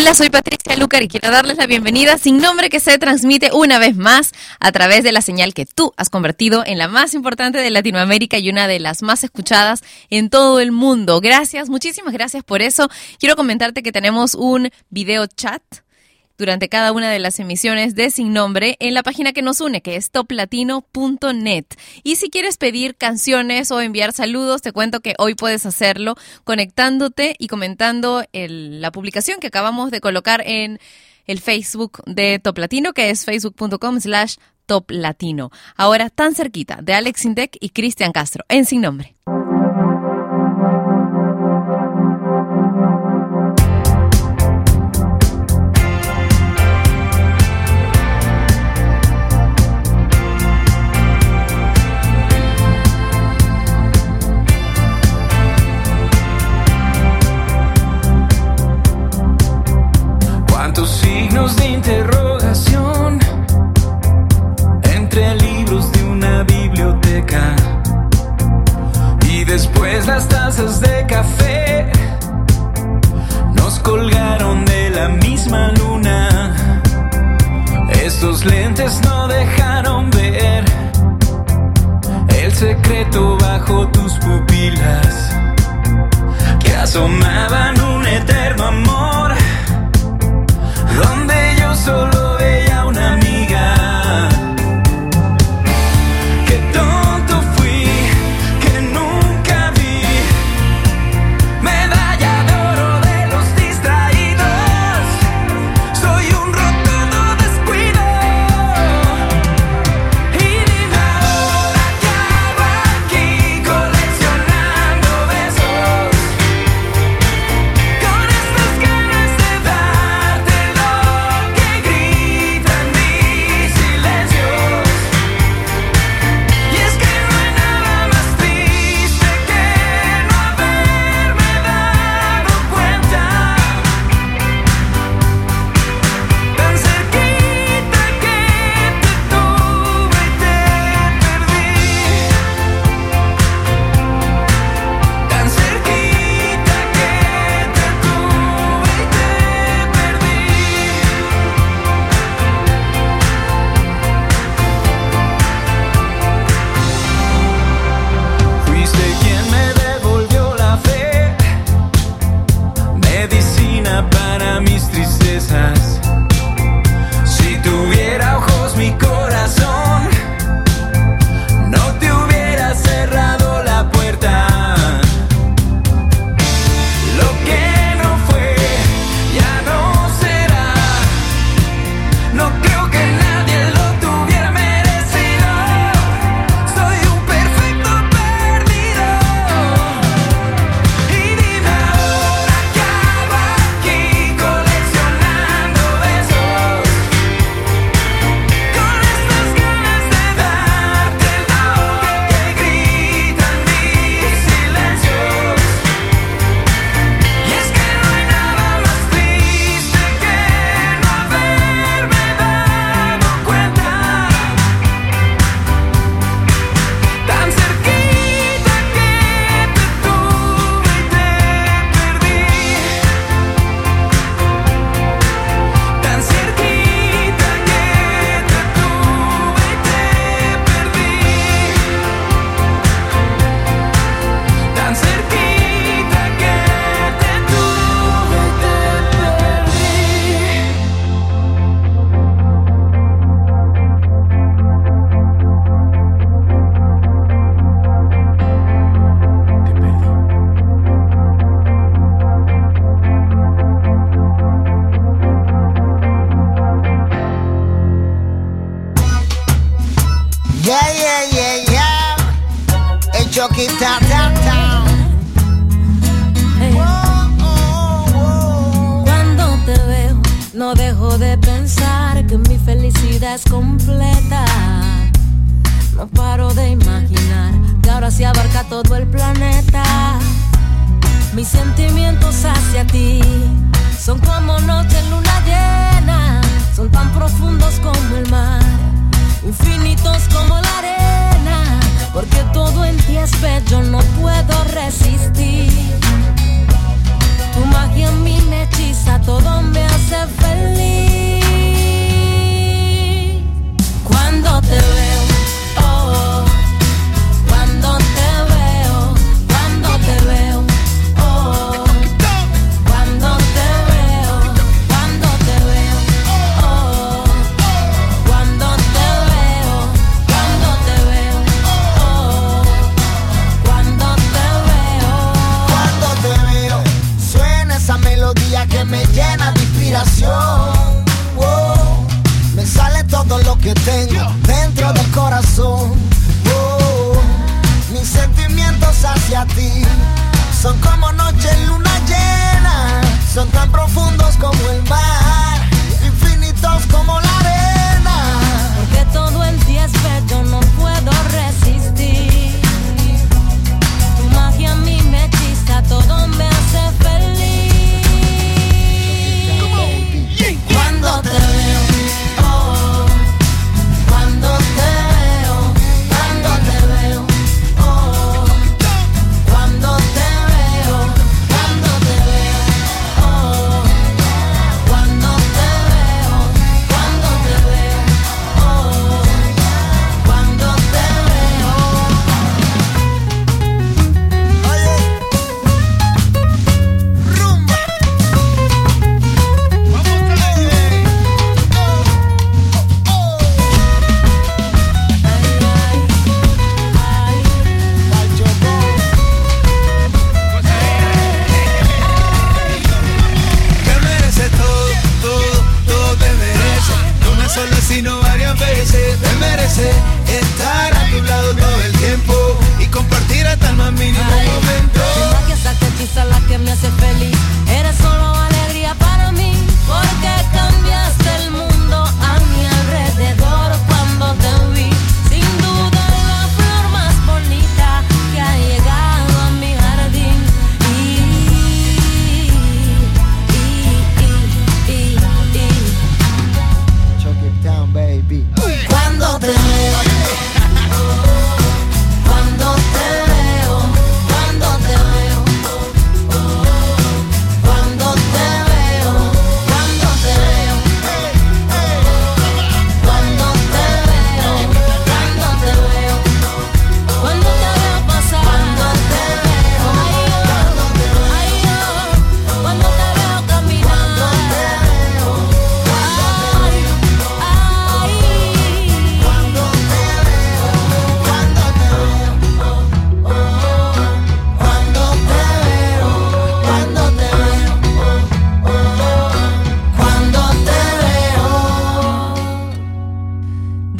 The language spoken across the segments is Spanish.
Hola, soy Patricia Lucar y quiero darles la bienvenida sin nombre que se transmite una vez más a través de la señal que tú has convertido en la más importante de Latinoamérica y una de las más escuchadas en todo el mundo. Gracias, muchísimas gracias por eso. Quiero comentarte que tenemos un video chat durante cada una de las emisiones de Sin Nombre en la página que nos une, que es toplatino.net. Y si quieres pedir canciones o enviar saludos, te cuento que hoy puedes hacerlo conectándote y comentando la publicación que acabamos de colocar en el Facebook de Top Latino, que es facebook.com slash Top Latino. Ahora tan cerquita de Alex Intec y Cristian Castro en Sin Nombre. Tazas de café nos colgaron de la misma luna. Estos lentes no dejaron ver el secreto bajo tus pupilas que asomaban un eterno amor donde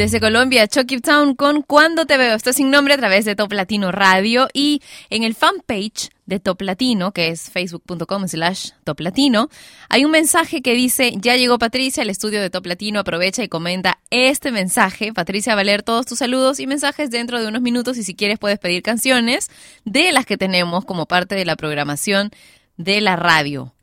Desde Colombia, Chucky Town con Cuando te veo. Esto sin nombre a través de Top Latino Radio y en el fanpage de Top Latino, que es facebook.com slash Top Latino, hay un mensaje que dice, ya llegó Patricia, el estudio de Top Latino aprovecha y comenta este mensaje. Patricia va a leer todos tus saludos y mensajes dentro de unos minutos y si quieres puedes pedir canciones de las que tenemos como parte de la programación de la radio.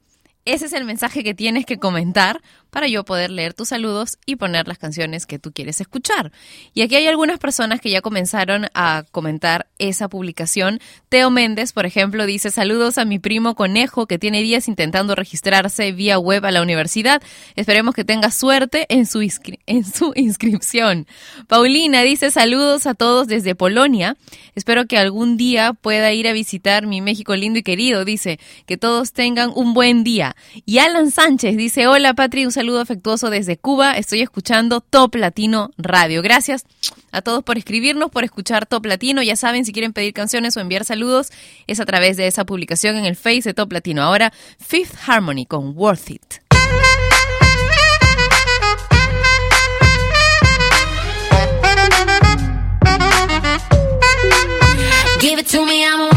Ese es el mensaje que tienes que comentar para yo poder leer tus saludos y poner las canciones que tú quieres escuchar. Y aquí hay algunas personas que ya comenzaron a comentar esa publicación. Teo Méndez, por ejemplo, dice saludos a mi primo Conejo que tiene días intentando registrarse vía web a la universidad. Esperemos que tenga suerte en su, inscripción. Paulina dice saludos a todos desde Polonia. Espero que algún día pueda ir a visitar mi México lindo y querido. Dice que todos tengan un buen día. Y Alan Sánchez dice hola Patri, un saludo afectuoso desde Cuba. Estoy escuchando Top Latino Radio. Gracias a todos por escribirnos, por escuchar Top Latino. Ya saben, si quieren pedir canciones o enviar saludos, es a través de esa publicación en el Face de Top Latino. Ahora, Fifth Harmony con Worth It. Give it to me, I'm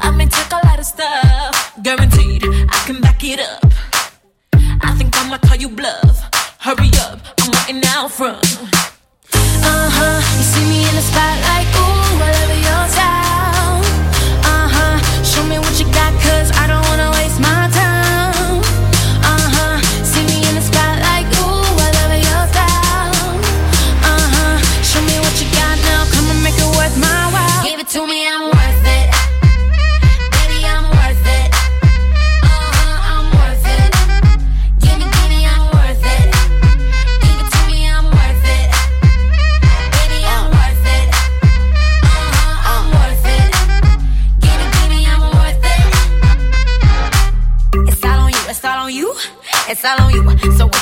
I may take a lot of stuff, guaranteed I can back it up. I think I'ma call you bluff. Hurry up, I'm waiting out front. Uh huh, you see me in the spotlight, ooh,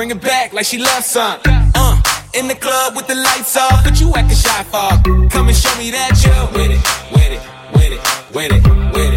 Bring it, back like she loves some. Uh, in the club with the lights off, but you acting shy for? Come and show me that you with it, with it, with it, with it, with it.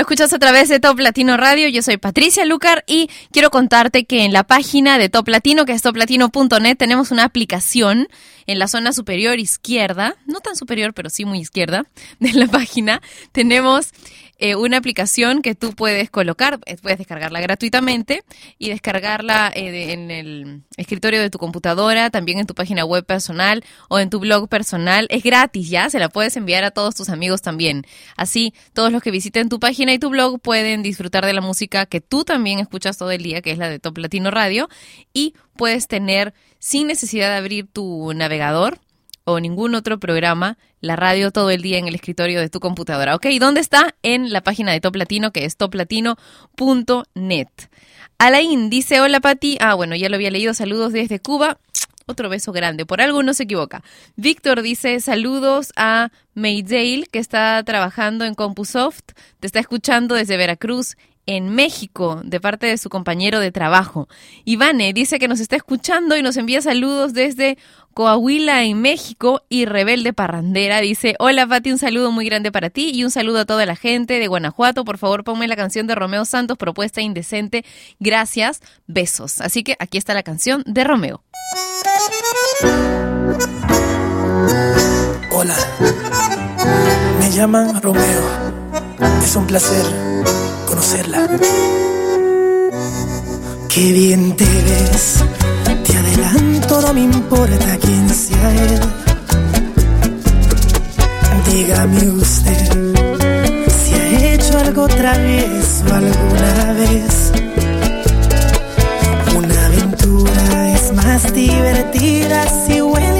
Lo escuchas a través de Top Latino Radio. Yo soy Patricia Lucar y quiero contarte que en la página de Top Latino, que es toplatino.net, tenemos una aplicación en la zona superior izquierda, no tan superior, pero sí muy izquierda de la página. Tenemos eh, una aplicación que tú puedes colocar, eh, puedes descargarla gratuitamente y descargarla eh, de- en el escritorio de tu computadora, también en tu página web personal o en tu blog personal. Es gratis ya, se la puedes enviar a todos tus amigos también. Así, todos los que visiten tu página y tu blog pueden disfrutar de la música que tú también escuchas todo el día, que es la de Top Latino Radio, y puedes tener, sin necesidad de abrir tu navegador, o ningún otro programa, la radio todo el día en el escritorio de tu computadora. ¿Ok? ¿Dónde está? En la página de Top Latino, que es toplatino.net. Alain dice, hola Pati. Ah, bueno, ya lo había leído. Saludos desde Cuba. Otro beso grande. Por algo no se equivoca. Víctor dice, saludos a Maydale, que está trabajando en CompuSoft. Te está escuchando desde Veracruz en México de parte de su compañero de trabajo. Ivane dice que nos está escuchando y nos envía saludos desde Coahuila en México y Rebelde Parrandera dice, hola Pati, un saludo muy grande para ti y un saludo a toda la gente de Guanajuato. Por favor, ponme la canción de Romeo Santos, propuesta indecente. Gracias, besos. Así que aquí está la canción de Romeo. Hola, me llaman Romeo. Es un placer conocerla. Qué bien te ves, te adelanto, no me importa quién sea él. Dígame usted si ha hecho algo travieso alguna vez. Una aventura es más divertida si huele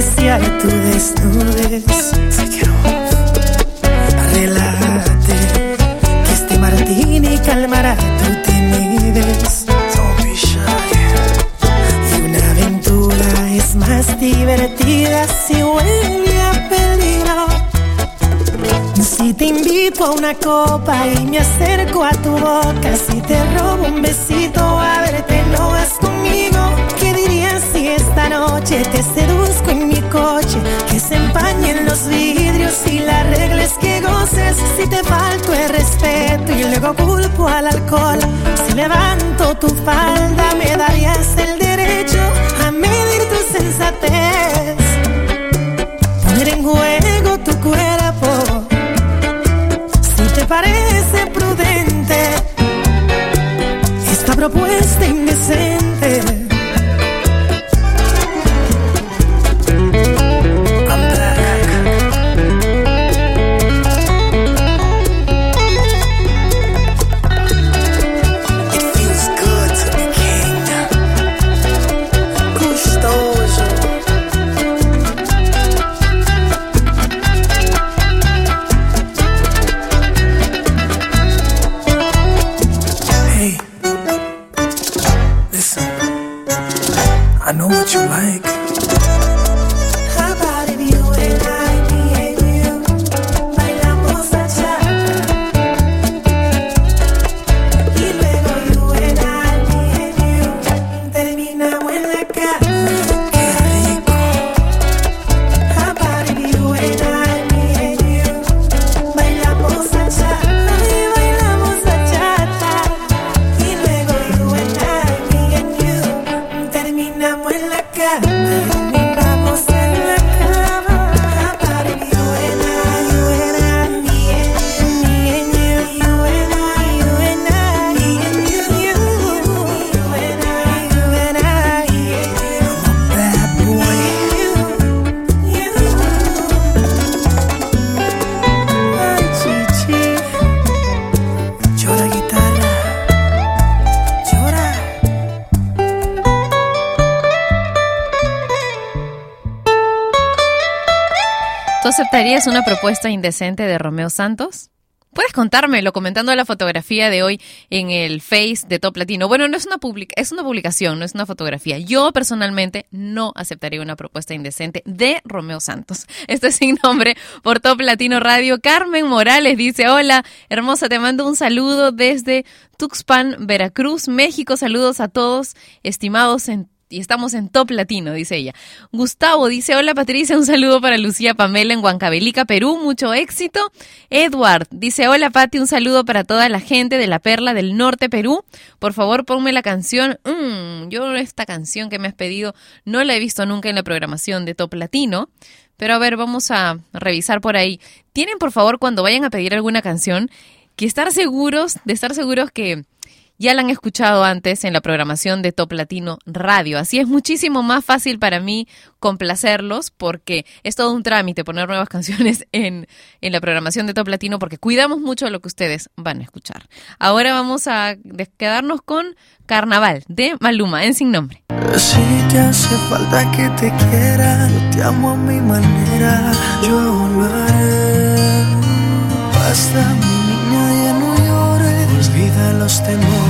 apreciar tu desnudez. Relájate, que este martini calmará tu timidez. Y una aventura es más divertida si huele a peligro. Si te invito a una copa y me acerco a tu boca, si te robo un besito, a verte no vas te seduzco en mi coche? Que se empañen los vidrios y la regla que goces. Si te falto el respeto y luego culpo al alcohol, si levanto tu falda, me darías el derecho a medir tu sensatez. Poner en juego tu cuerpo. Si te parece prudente esta propuesta indecente. Aceptarías una propuesta indecente de Romeo Santos? Puedes contármelo comentando la fotografía de hoy en el Face de Top Latino. Bueno, no es una public es una publicación, no es una fotografía. Yo personalmente no aceptaría una propuesta indecente de Romeo Santos. Este es sin nombre por Top Latino Radio. Carmen Morales dice, hola, hermosa, te mando un saludo desde Tuxpan, Veracruz, México. Saludos a todos, estimados en y estamos en Top Latino, dice ella. Gustavo dice, hola Patricia, un saludo para Lucía Pamela en Huancavelica, Perú, mucho éxito. Edward dice, hola Pati, un saludo para toda la gente de la Perla del Norte, Perú. Por favor, ponme la canción. Mm, yo esta canción que me has pedido no la he visto nunca en la programación de Top Latino. Pero a ver, vamos a revisar por ahí. Tienen, por favor, cuando vayan a pedir alguna canción, que estar seguros, de estar seguros que ya la han escuchado antes en la programación de Top Latino Radio. Así es muchísimo más fácil para mí complacerlos porque es todo un trámite poner nuevas canciones en, en la programación de Top Latino porque cuidamos mucho lo que ustedes van a escuchar. Ahora vamos a quedarnos con Carnaval de Maluma en Sin Nombre. Si te hace falta que te quiera, yo te amo a mi manera, yo mi niña, ya no los temores,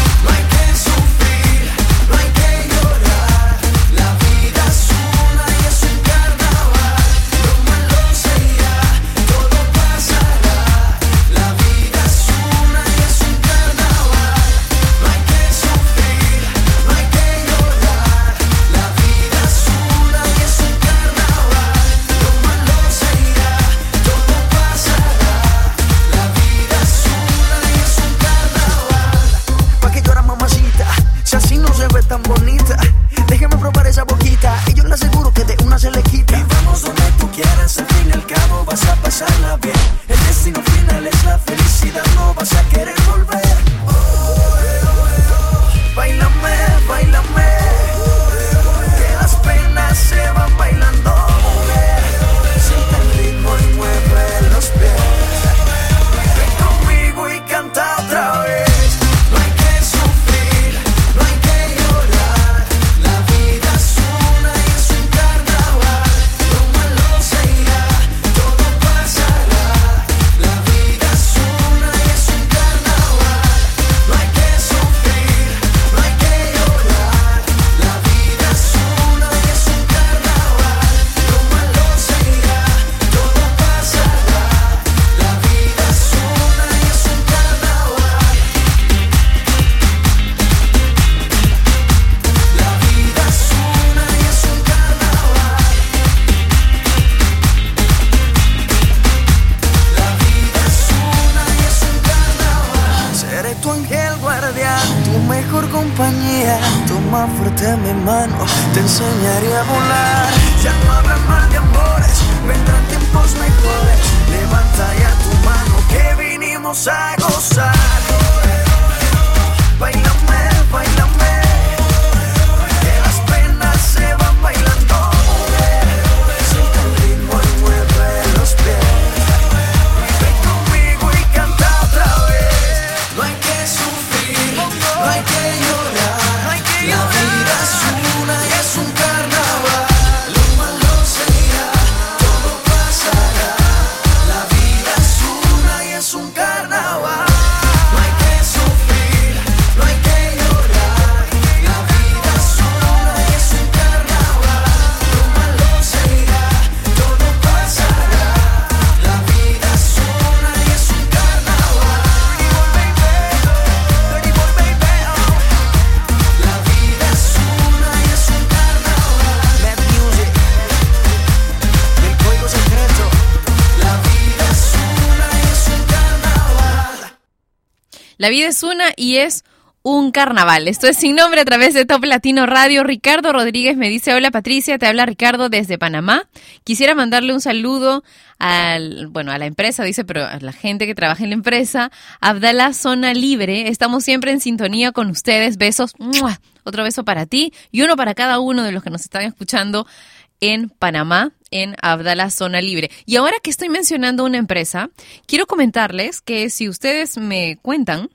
se le quita. Y vamos donde tú quieras, al fin y al cabo vas a pasarla bien. El destino final es la felicidad, no vas a querer La vida es una y es un carnaval. Esto es sin nombre a través de Top Latino Radio. Ricardo Rodríguez me dice, hola Patricia, te habla Ricardo desde Panamá. Quisiera mandarle un saludo al, bueno, a la empresa, dice, pero a la gente que trabaja en la empresa. Abdala Zona Libre. Estamos siempre en sintonía con ustedes. Besos. Otro beso para ti y uno para cada uno de los que nos están escuchando en Panamá, en Abdala Zona Libre. Y ahora que estoy mencionando una empresa, quiero comentarles que si ustedes me cuentan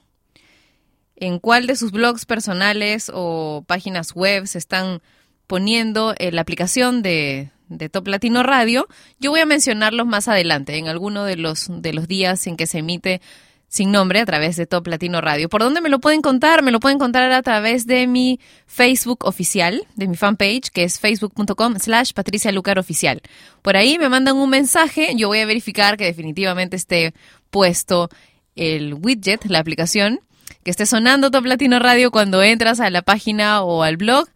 en cuál de sus blogs personales o páginas web se están poniendo eh, la aplicación de, de Top Latino Radio, yo voy a mencionarlos más adelante, en alguno de los, de los días en que se emite sin nombre a través de Top Latino Radio. ¿Por dónde me lo pueden contar? Me lo pueden contar a través de mi Facebook oficial, de mi fanpage, que es facebook.com slash Patricia Lucar Oficial. Por ahí me mandan un mensaje, yo voy a verificar que definitivamente esté puesto el widget, la aplicación, que esté sonando Top Latino Radio cuando entras a la página o al blog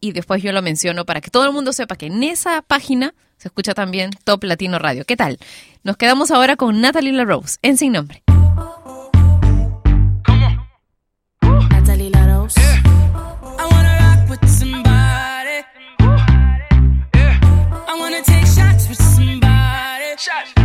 y después yo lo menciono para que todo el mundo sepa que en esa página se escucha también Top Latino Radio. ¿Qué tal? Nos quedamos ahora con Natalie La Rose, en Sin Nombre. Church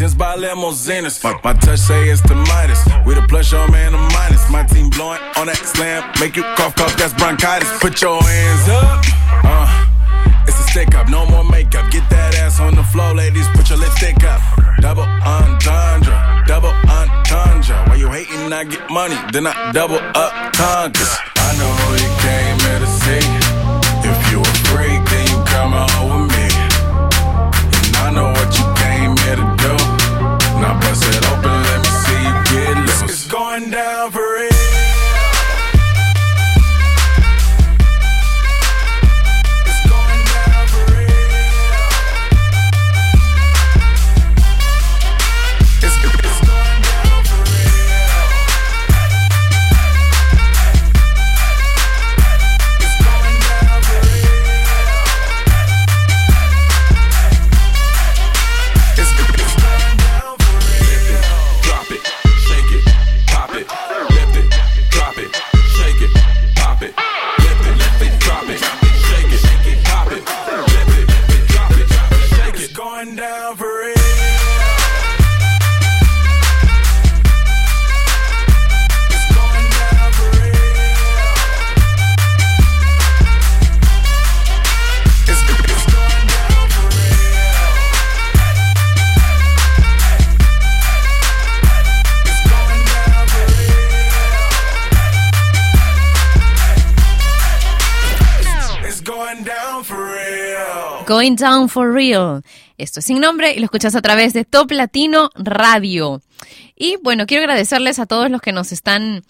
Tins by limousines. My, my touch say it's the Midas. We the plus, your man, a minus. My team blowing on that slam. Make you cough, cough, that's bronchitis. Put your hands up. Uh. It's a stick up, no more makeup. Get that ass on the floor, ladies. Put your lipstick up. Double entendre, double entendre. Why you hating? I get money, then I double up conquers. I know you came here to see. Now bust it Going Down for Real. Esto es sin nombre y lo escuchas a través de Top Latino Radio. Y bueno, quiero agradecerles a todos los que nos están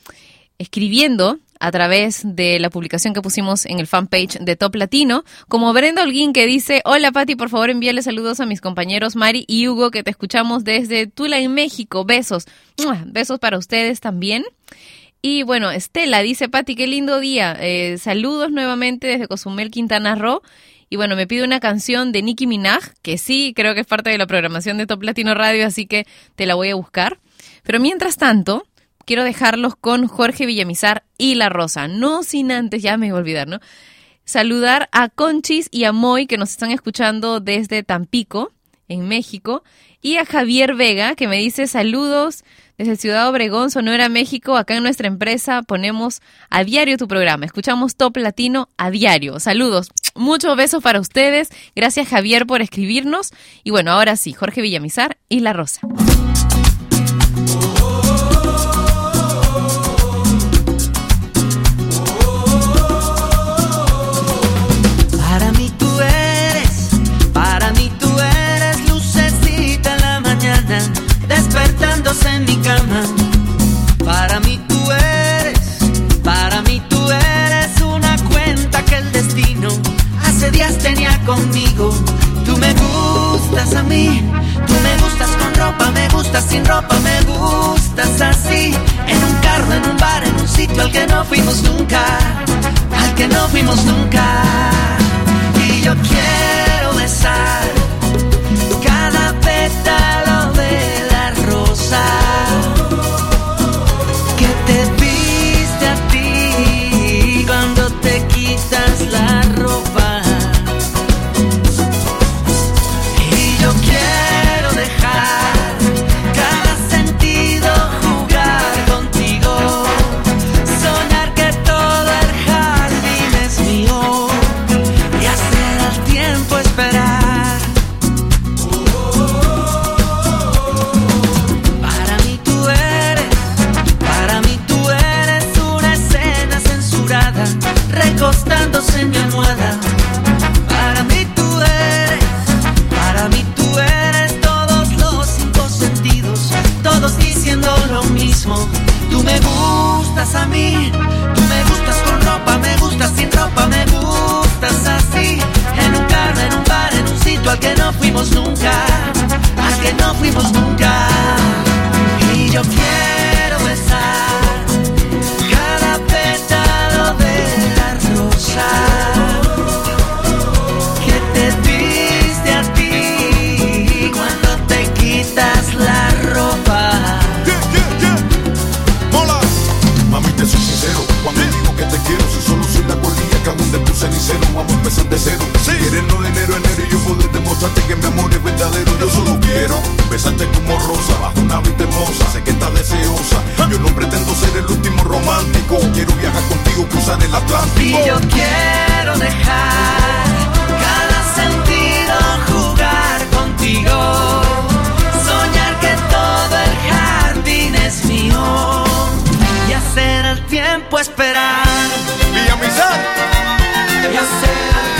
escribiendo a través de la publicación que pusimos en el fanpage de Top Latino, como Brenda Holguín que dice, hola Pati, por favor envíale saludos a mis compañeros Mari y Hugo que te escuchamos desde Tula en México, besos, besos para ustedes también. Y bueno, Estela dice, Pati, qué lindo día. Eh, saludos nuevamente desde Cozumel, Quintana Roo. Y bueno, me pide una canción de Nicki Minaj, que sí, creo que es parte de la programación de Top Latino Radio, así que te la voy a buscar. Pero mientras tanto, quiero dejarlos con Jorge Villamizar y La Rosa. No sin antes, ya me iba a olvidar, ¿no? Saludar a Conchis y a Moy, que nos están escuchando desde Tampico, en México. Y a Javier Vega, que me dice saludos desde Ciudad Obregón, Sonora, México. Acá en nuestra empresa ponemos a diario tu programa. Escuchamos Top Latino a diario. Saludos. Muchos besos para ustedes. Gracias Javier por escribirnos. Y bueno, ahora sí, Jorge Villamizar y La Rosa. Para mí tú Tú me gustas con ropa, me gustas sin ropa, me gustas así. En un carro, en un bar, en un sitio al que no fuimos nunca, al que no fuimos nunca. Y yo quiero besar cada pétalo de la rosa. Igual que no fuimos nunca, a que no fuimos nunca. Y yo quiero. besarte como rosa bajo una vista hermosa. Sé que estás deseosa. Yo no pretendo ser el último romántico. Quiero viajar contigo, cruzar el Atlántico. Y yo quiero dejar cada sentido jugar contigo. Soñar que todo el jardín es mío. Y hacer el tiempo esperar. Villa Mizar. Y hacer el tiempo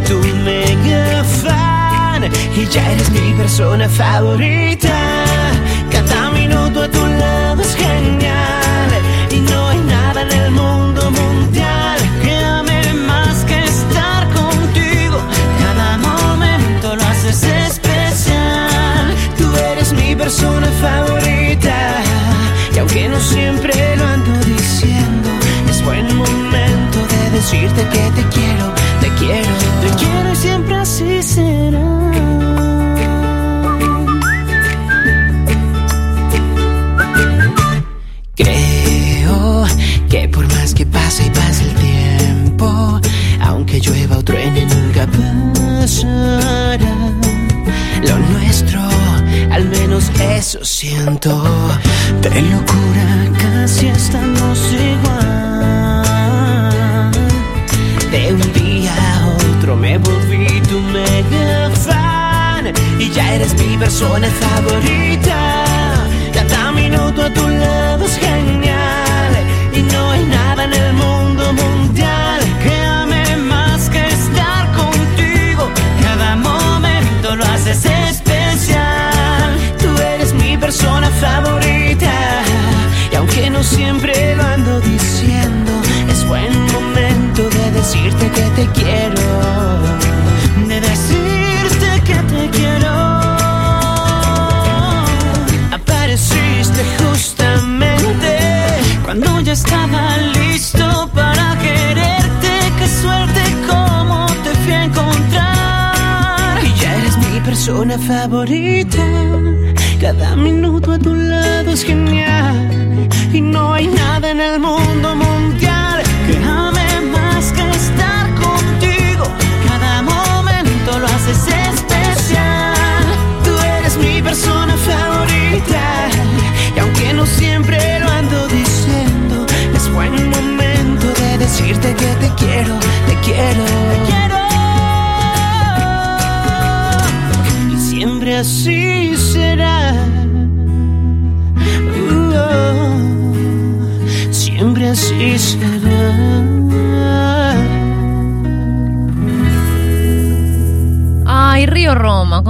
tu mega fan E già eres mia persona favorita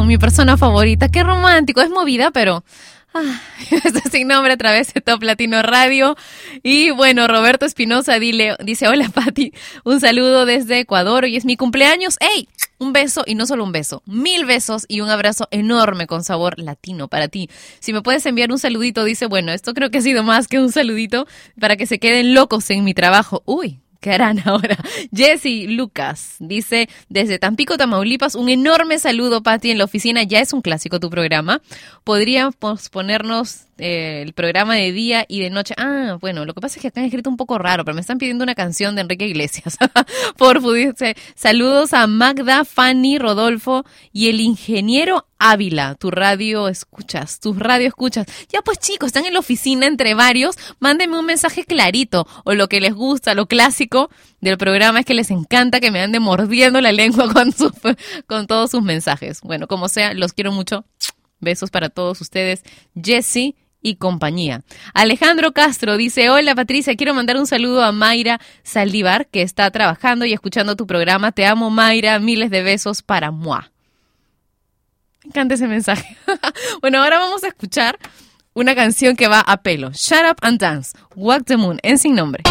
mi persona favorita. Qué romántico, es movida, pero... Ah, sin nombre a través de Top Latino Radio. Y bueno, Roberto Espinosa dile, dice, hola Pati, un saludo desde Ecuador, hoy es mi cumpleaños. ¡Ey! Un beso y no solo un beso, mil besos y un abrazo enorme con sabor latino para ti. Si me puedes enviar un saludito, dice, bueno, esto creo que ha sido más que un saludito para que se queden locos en mi trabajo. Uy, ¿Qué harán ahora? Jesse Lucas dice, desde Tampico, Tamaulipas, un enorme saludo, Patti, en la oficina. Ya es un clásico tu programa. ¿Podrían posponernos eh, el programa de día y de noche? Ah, bueno, lo que pasa es que acá han escrito un poco raro, pero me están pidiendo una canción de Enrique Iglesias. Por dice, saludos a Magda, Fanny, Rodolfo y el ingeniero Ávila, tu radio escuchas, tus radio escuchas. Ya pues chicos, están en la oficina entre varios, mándenme un mensaje clarito o lo que les gusta, lo clásico del programa es que les encanta que me ande mordiendo la lengua con, sus- con todos sus mensajes. Bueno, como sea, los quiero mucho. Besos para todos ustedes. Jesse y compañía. Alejandro Castro dice, hola Patricia, quiero mandar un saludo a Mayra Saldívar, que está trabajando y escuchando tu programa. Te amo Mayra, miles de besos para Moa. Me encanta ese mensaje. bueno, ahora vamos a escuchar una canción que va a pelo. Shut Up and Dance, Walk the Moon, en sin nombre.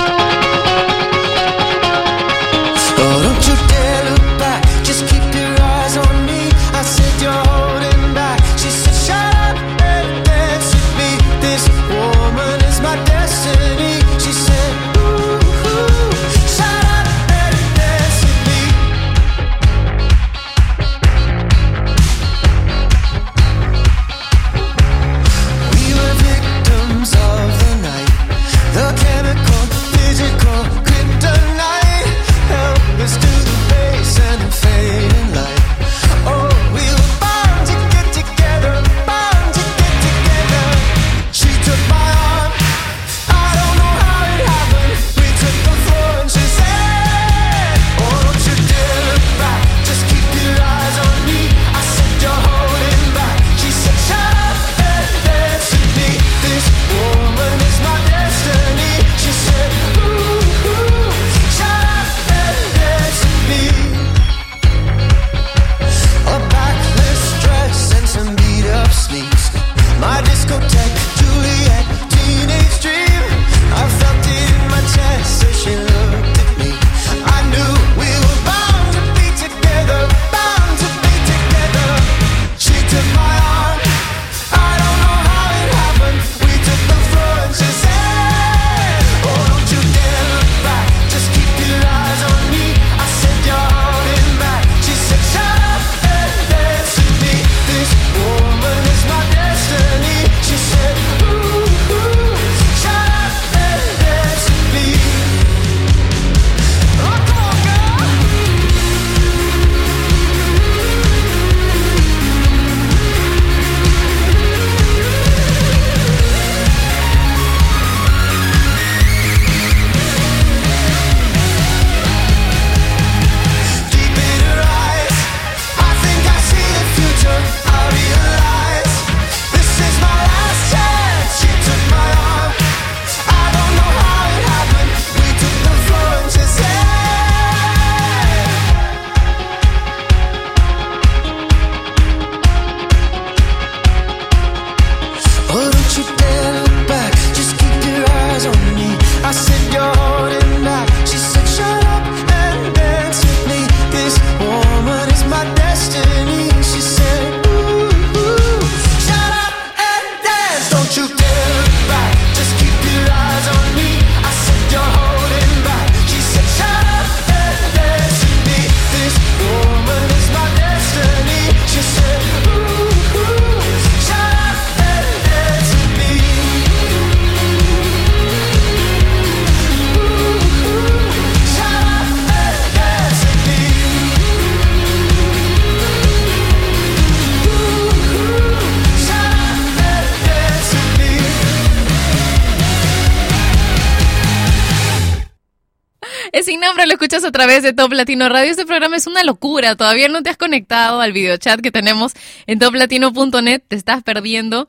Escuchas a través de Top Latino Radio. Este programa es una locura. Todavía no te has conectado al videochat que tenemos en toplatino.net. Te estás perdiendo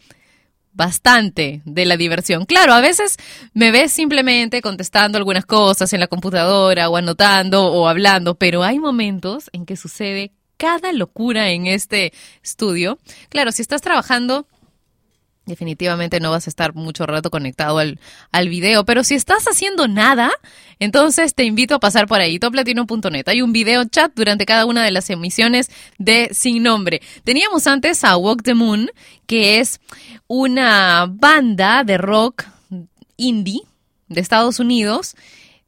bastante de la diversión. Claro, a veces me ves simplemente contestando algunas cosas en la computadora o anotando o hablando, pero hay momentos en que sucede cada locura en este estudio. Claro, si estás trabajando definitivamente no vas a estar mucho rato conectado al, al video, pero si estás haciendo nada, entonces te invito a pasar por ahí, toplatino.net. Hay un video chat durante cada una de las emisiones de Sin Nombre. Teníamos antes a Walk the Moon, que es una banda de rock indie de Estados Unidos,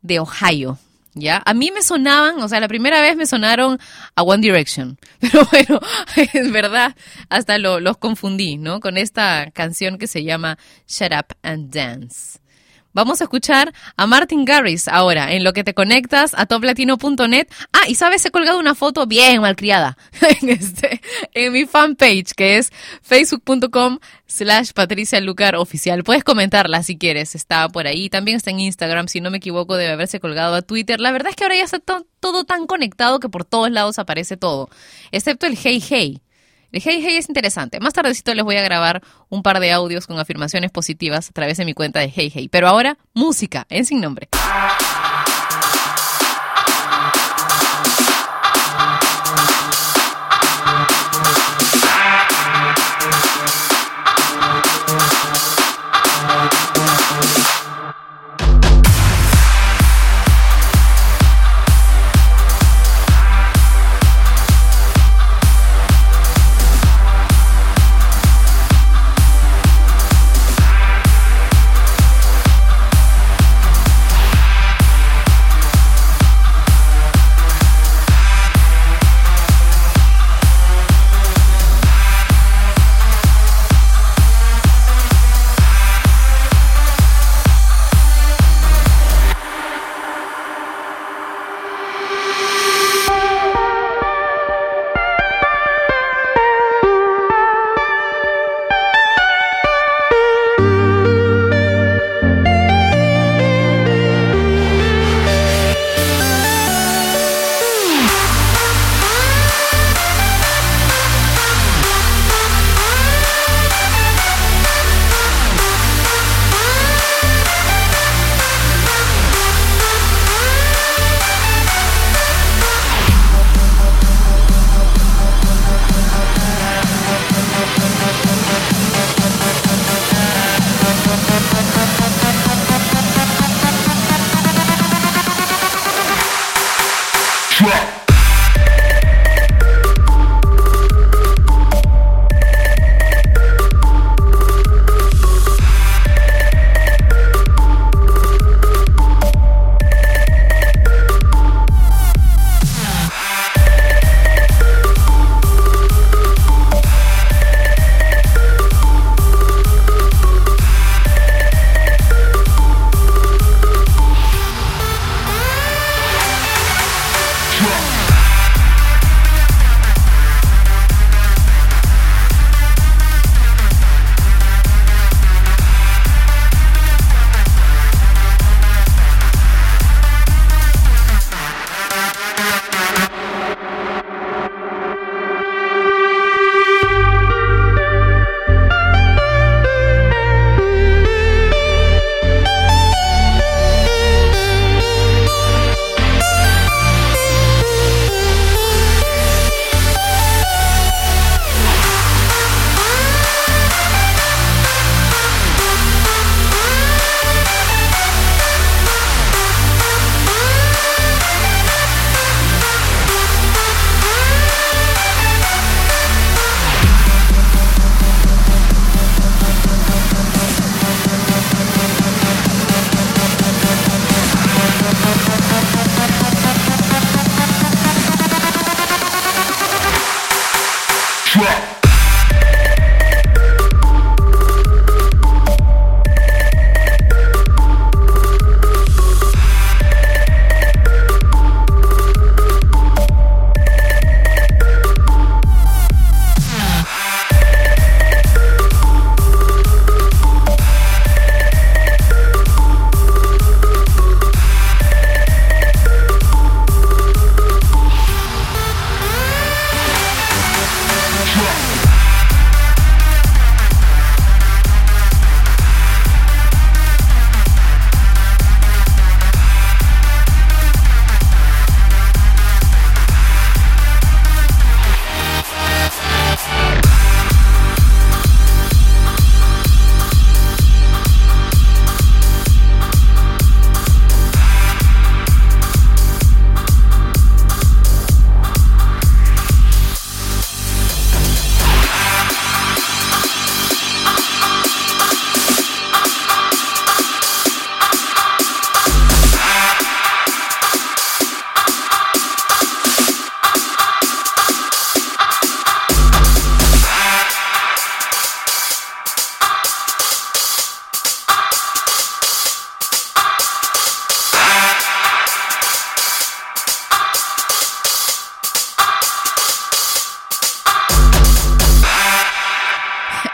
de Ohio. ¿Ya? A mí me sonaban, o sea, la primera vez me sonaron a One Direction. Pero bueno, es verdad, hasta lo- los confundí, ¿no? Con esta canción que se llama Shut Up and Dance. Vamos a escuchar a Martin Garrix ahora, en lo que te conectas a toplatino.net. Ah, y sabes, he colgado una foto bien malcriada en, este, en mi fanpage, que es facebook.com slash Patricia Lucar oficial. Puedes comentarla si quieres, está por ahí. También está en Instagram, si no me equivoco, debe haberse colgado a Twitter. La verdad es que ahora ya está to- todo tan conectado que por todos lados aparece todo, excepto el hey hey. El Hey Hey es interesante. Más tardecito les voy a grabar un par de audios con afirmaciones positivas a través de mi cuenta de Hey Hey. Pero ahora, música en sin nombre.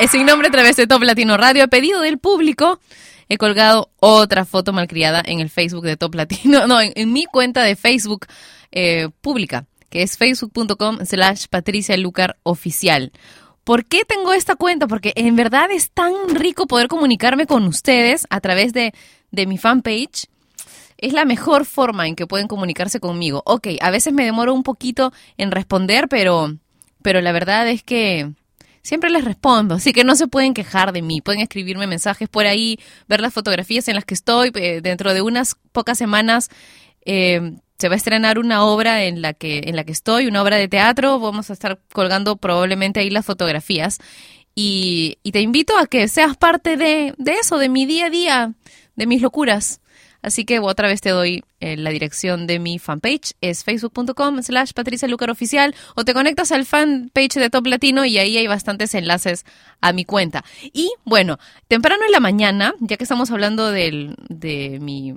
Sin nombre a través de Top Latino Radio. A pedido del público, he colgado otra foto malcriada en el Facebook de Top Latino. No, en, en mi cuenta de Facebook eh, pública, que es facebook.com slash Patricia Lucar Oficial. ¿Por qué tengo esta cuenta? Porque en verdad es tan rico poder comunicarme con ustedes a través de, de mi fanpage. Es la mejor forma en que pueden comunicarse conmigo. Ok, a veces me demoro un poquito en responder, pero, pero la verdad es que siempre les respondo, así que no se pueden quejar de mí. Pueden escribirme mensajes por ahí, ver las fotografías en las que estoy. Eh, dentro de unas pocas semanas eh, se va a estrenar una obra en la que en la que estoy, una obra de teatro. Vamos a estar colgando probablemente ahí las fotografías. Y, y te invito a que seas parte de, de eso, de mi día a día, de mis locuras. Así que otra vez te doy eh, la dirección de mi fanpage, es facebook.com slash Patricia Lucar Oficial, o te conectas al fanpage de Top Latino y ahí hay bastantes enlaces a mi cuenta. Y bueno, temprano en la mañana, ya que estamos hablando del, de mi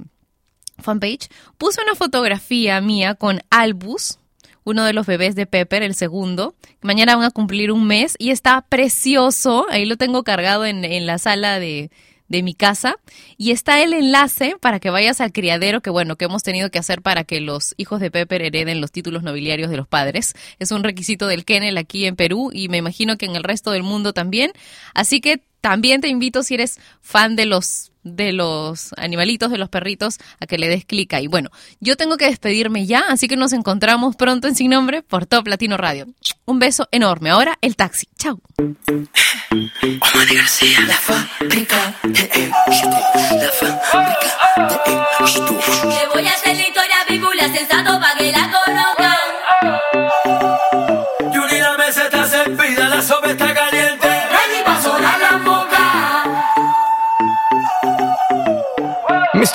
fanpage, puse una fotografía mía con Albus, uno de los bebés de Pepper, el segundo. Mañana van a cumplir un mes y está precioso. Ahí lo tengo cargado en, en la sala de, de mi casa y está el enlace para que vayas al criadero que bueno que hemos tenido que hacer para que los hijos de Pepper hereden los títulos nobiliarios de los padres. Es un requisito del Kennel aquí en Perú y me imagino que en el resto del mundo también. Así que también te invito si eres fan de los de los animalitos, de los perritos, a que le des clic ahí. Bueno, yo tengo que despedirme ya, así que nos encontramos pronto en Sin Nombre por Top Latino Radio. Un beso enorme. Ahora el taxi. Chao. La fábrica de éxito, la fábrica de éxito. Le voy a hacer la historia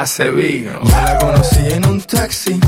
Hace vino. La conocí en un taxi,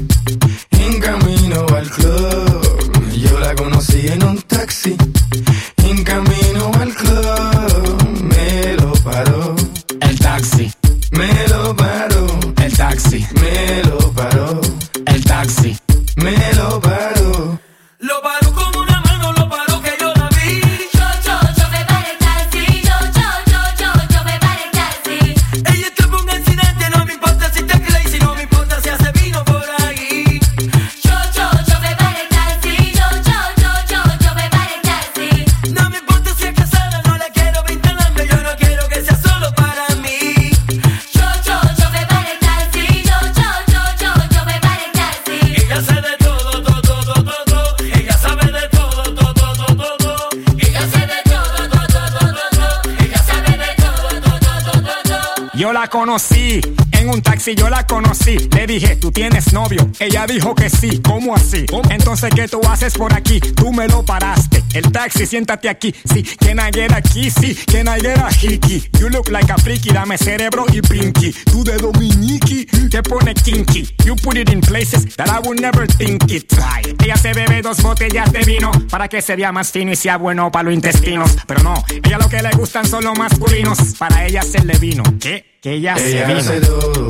dijo que sí. ¿Cómo así? Entonces, ¿qué tú haces por aquí? Tú me lo paraste. El taxi, siéntate aquí. Sí, can I get aquí? Sí, can I get a hickey? You look like a freaky. Dame cerebro y pinky. Tú de Dominiki, te pone kinky. You put it in places that I would never think it. Why? Ella se bebe dos botellas de vino para que se vea más fino y sea bueno para los intestinos. Pero no, ella lo que le gustan son los masculinos. Para ella hacerle vino. ¿Qué? Que ella, se Ella vino. hace todo,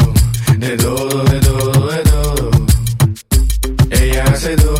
de todo, de todo. Ella